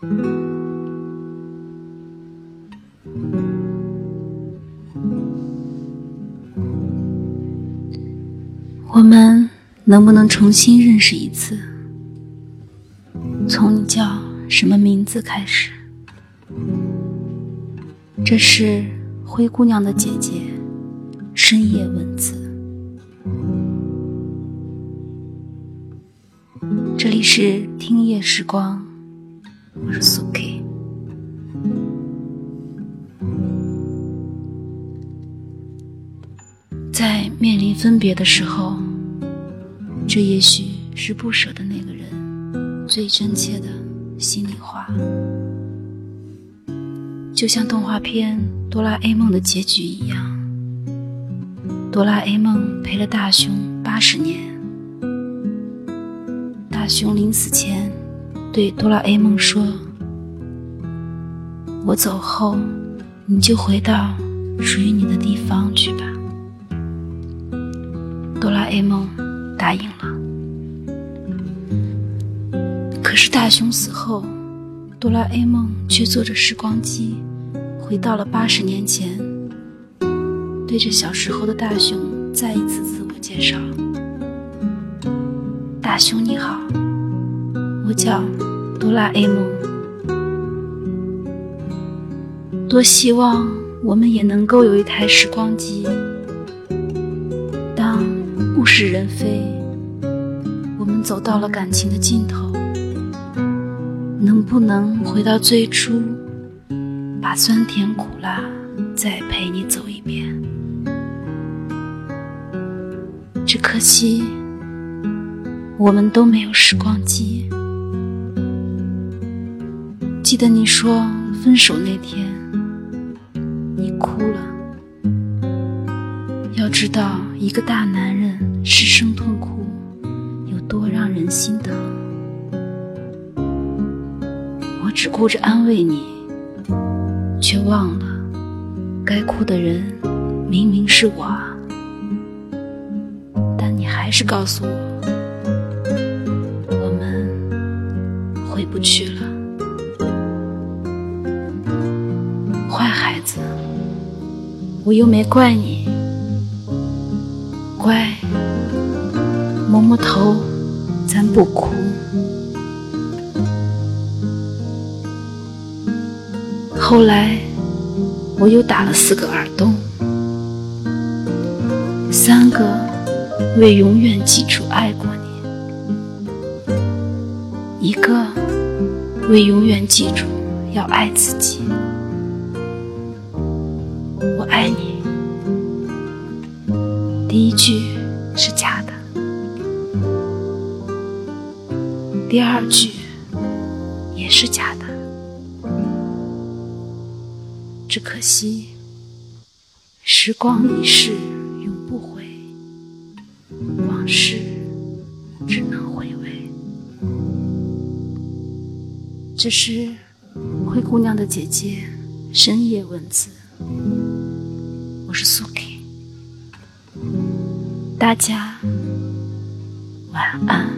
我们能不能重新认识一次？从你叫什么名字开始？这是灰姑娘的姐姐深夜文字。这里是听夜时光，我是苏 K。在面临分别的时候，这也许是不舍的那个人最真切的心里话。就像动画片《哆啦 A 梦》的结局一样，哆啦 A 梦陪了大雄八十年。大雄临死前对哆啦 A 梦说：“我走后，你就回到属于你的地方去吧。”哆啦 A 梦答应了。可是大雄死后，哆啦 A 梦却坐着时光机。回到了八十年前，对着小时候的大雄再一次自我介绍：“大雄你好，我叫哆啦 A 梦。多希望我们也能够有一台时光机，当物是人非，我们走到了感情的尽头，能不能回到最初？”把酸甜苦辣再陪你走一遍，只可惜我们都没有时光机。记得你说分手那天，你哭了。要知道，一个大男人失声痛哭有多让人心疼。我只顾着安慰你。却忘了，该哭的人明明是我，但你还是告诉我，我们回不去了。我又没怪你，乖，摸摸头，咱不哭。后来，我又打了四个耳洞，三个为永远记住爱过你，一个为永远记住要爱自己。爱你，第一句是假的，第二句也是假的。只可惜，时光已逝，永不回，往事只能回味。这是灰姑娘的姐姐深夜文字，我是苏 K，大家晚安。